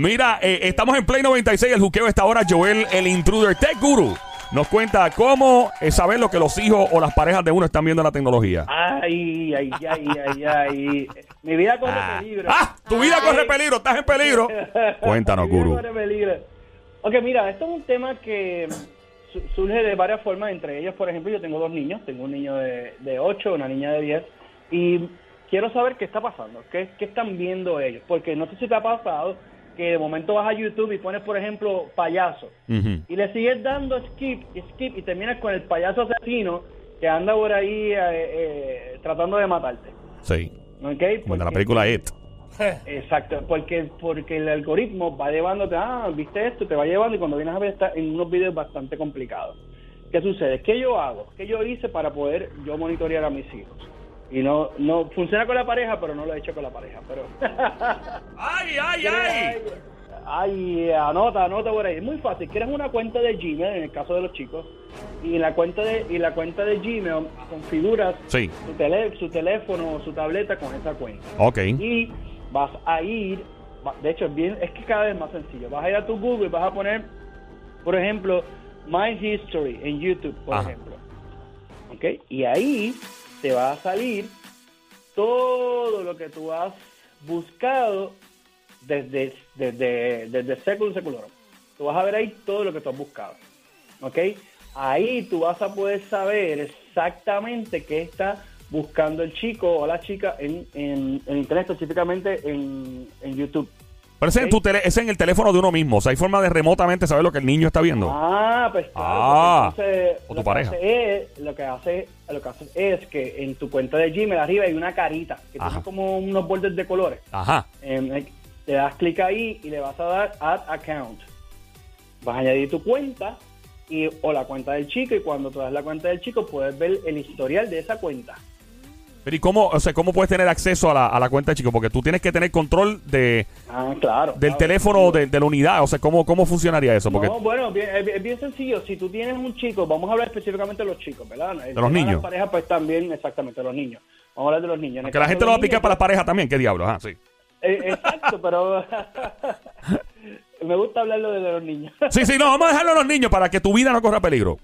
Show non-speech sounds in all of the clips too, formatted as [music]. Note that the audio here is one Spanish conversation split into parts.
Mira, eh, estamos en Play 96, el juqueo está ahora. Joel, el intruder tech guru, nos cuenta cómo eh, saber lo que los hijos o las parejas de uno están viendo en la tecnología. Ay, ay, ay, ay, ay. Mi vida corre Ah, peligro. Ah, tu vida corre peligro, estás en peligro. Cuéntanos, [laughs] Mi vida guru. corre peligro. Ok, mira, esto es un tema que su- surge de varias formas. Entre ellas, por ejemplo, yo tengo dos niños. Tengo un niño de, de 8, una niña de 10. Y quiero saber qué está pasando. ¿Qué, qué están viendo ellos? Porque no sé si te ha pasado que de momento vas a YouTube y pones, por ejemplo, payaso. Y le sigues dando skip y skip y terminas con el payaso asesino que anda por ahí eh, eh, tratando de matarte. Sí, ¿Ok? como la película It. [laughs] Exacto, porque porque el algoritmo va llevándote, ah, viste esto, te va llevando y cuando vienes a ver está en unos videos bastante complicados. ¿Qué sucede? ¿Qué yo hago? ¿Qué yo hice para poder yo monitorear a mis hijos? Y no no funciona con la pareja, pero no lo he hecho con la pareja, pero [laughs] ¡Ay, ay, ay! Ay, anota, anota por ahí. Es muy fácil. Quieres una cuenta de Gmail, en el caso de los chicos, y la cuenta de, y la cuenta de Gmail configuras Sí, su, tele- su teléfono o su tableta con esa cuenta. ok. Y vas a ir, de hecho, es, bien, es que cada vez más sencillo. Vas a ir a tu Google y vas a poner, por ejemplo, My History en YouTube, por Ajá. ejemplo. ¿Ok? Y ahí te va a salir todo lo que tú has buscado desde, desde, desde Seculum Seculorum. Tú vas a ver ahí todo lo que tú has buscado. ¿Ok? Ahí tú vas a poder saber exactamente qué está buscando el chico o la chica en, en, en Internet, específicamente en, en YouTube. Pero ese, es en tu tele- ese es en el teléfono de uno mismo. O sea, hay forma de remotamente saber lo que el niño está viendo. Ah, pues claro. Ah, entonces o tu lo que pareja. es- lo que hace, lo que hace es que en tu cuenta de Gmail arriba hay una carita que Ajá. tiene como unos bordes de colores. Ajá. Eh, le das clic ahí y le vas a dar Add Account. Vas a añadir tu cuenta y, o la cuenta del chico y cuando tú das la cuenta del chico puedes ver el historial de esa cuenta. Pero ¿y cómo, o sea, cómo puedes tener acceso a la, a la cuenta de chico? Porque tú tienes que tener control de, Ah, claro. del claro. teléfono de, de la unidad. O sea, ¿cómo, cómo funcionaría eso? Porque No, bueno, bien- es, es bien sencillo. Si tú tienes un chico, vamos a hablar específicamente de los chicos, ¿verdad? El los niños. Las parejas, pues también, exactamente, los niños. Vamos a hablar de los niños. Que la caso gente de lo va a aplicar para la pareja también. ¿Qué diablos? Ah, sí. eh, exacto, pero [laughs] me gusta hablarlo de los niños. Sí, sí, no, vamos a dejarlo a los niños para que tu vida no corra peligro.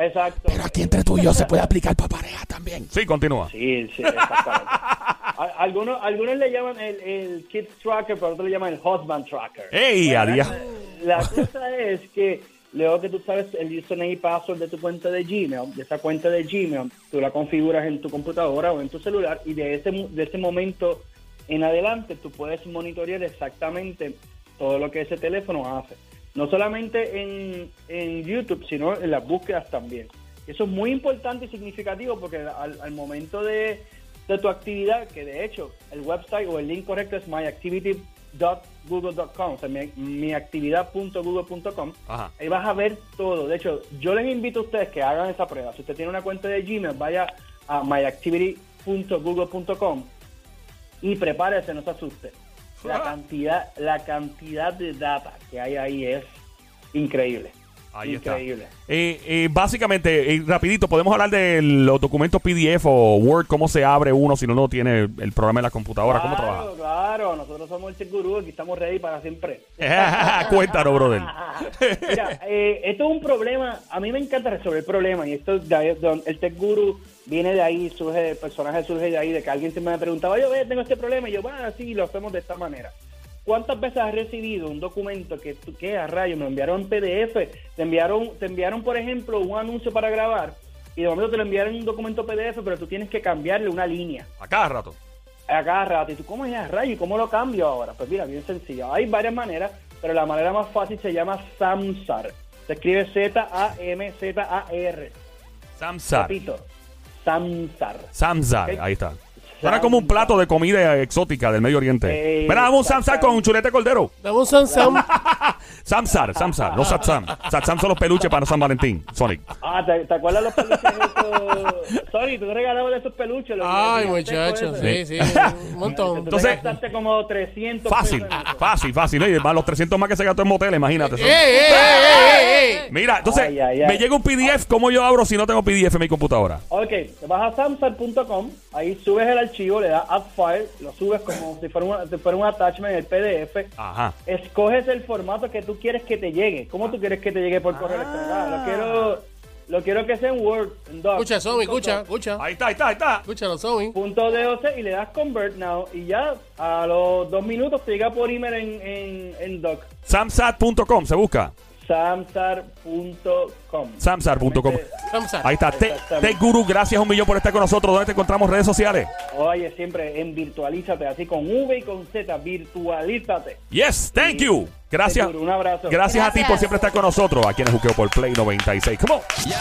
Exacto. Pero aquí entre tú y yo se puede aplicar para pareja también. Sí, continúa. Sí, sí, exactamente. Algunos, algunos le llaman el, el Kids Tracker, pero otros le llaman el Husband Tracker. ¡Ey, adiós! La cosa es que luego que tú sabes el username y password de tu cuenta de Gmail, de esa cuenta de Gmail, tú la configuras en tu computadora o en tu celular y de ese, de ese momento en adelante tú puedes monitorear exactamente todo lo que ese teléfono hace. No solamente en, en YouTube, sino en las búsquedas también. Eso es muy importante y significativo porque al, al momento de, de tu actividad, que de hecho el website o el link correcto es myactivity.google.com, o sea, mi, miactividad.google.com. Ajá. Ahí vas a ver todo. De hecho, yo les invito a ustedes que hagan esa prueba. Si usted tiene una cuenta de Gmail, vaya a myactivity.google.com y prepárese, no se asuste. La cantidad, la cantidad de data que hay ahí es increíble. Ahí increíble. está. Eh, eh, básicamente, eh, rapidito, podemos hablar de los documentos PDF o Word, cómo se abre uno si no lo tiene el programa en la computadora, cómo claro, trabaja. claro, nosotros somos el Tech Gurú, aquí estamos ready para siempre. [laughs] Cuéntanos, brother. [laughs] Mira, eh, esto es un problema, a mí me encanta resolver problemas y esto de ahí- de- el Tech Guru viene de ahí, surge, el personaje surge de ahí, de que alguien se me preguntaba, yo tengo este problema y yo, bueno, sí, lo hacemos de esta manera. ¿Cuántas veces has recibido un documento que que a rayo, me enviaron en PDF, te enviaron, te enviaron, por ejemplo, un anuncio para grabar y de momento te lo enviaron en un documento PDF, pero tú tienes que cambiarle una línea A cada rato. a cada rato. ¿Y tú cómo es a rayo? ¿Y cómo lo cambio ahora? Pues mira, bien sencillo. Hay varias maneras, pero la manera más fácil se llama Samsar. Se escribe Z-A-M-Z-A-R. Samsar. Repito, Samsar. Samsar, ahí está. Suena como un plato de comida exótica del Medio Oriente. Eh, Mira, dame un Samsar con un chulete cordero. Dame un Samsung. Samsar, Samsar, no Satsam. Satsam son los peluches para San Valentín, Sonic. Ah, ¿te, te acuerdas los peluches esos? Sorry, tú regalabas de esos peluches. los Ay, muchachos, sí, sí, un montón. Entonces- gastaste como 300 Fácil, fácil, fácil. Oye, más los 300 más que se gastó en motel, imagínate. ¡Ey, ey, ey, ey, ey! Mira, entonces, Ay, ay, ay. me llega un PDF, ¿cómo yo abro si no tengo PDF en mi computadora? Ok, te vas a samsung.com, ahí subes el archivo, le das add file, lo subes como si fuera, una- si fuera un attachment en el PDF. Ajá. Escoges el formato que tú quieres que te llegue. ¿Cómo tú quieres que te llegue por correo electrónico? Ah, Lo quiero, lo quiero que sea en Word, en Doc. Escucha, Zoe, escucha, escucha. Ahí está, ahí está, ahí está. Escúchalo, Zoe. Punto DOC y le das convert now y ya a los dos minutos te llega por email en, en, en Doc. Samsat.com, se busca. Samsar.com. Samsar.com. Vamos a. Ahí está. Tech Guru, gracias un millón por estar con nosotros. ¿Dónde te encontramos? Redes sociales. Oye, siempre en virtualízate, así con V y con Z, virtualízate. Yes, thank you. Gracias. Seguro, Un abrazo. Gracias a ti por siempre estar con nosotros aquí en el Juqueo por Play 96. Come on. Yo,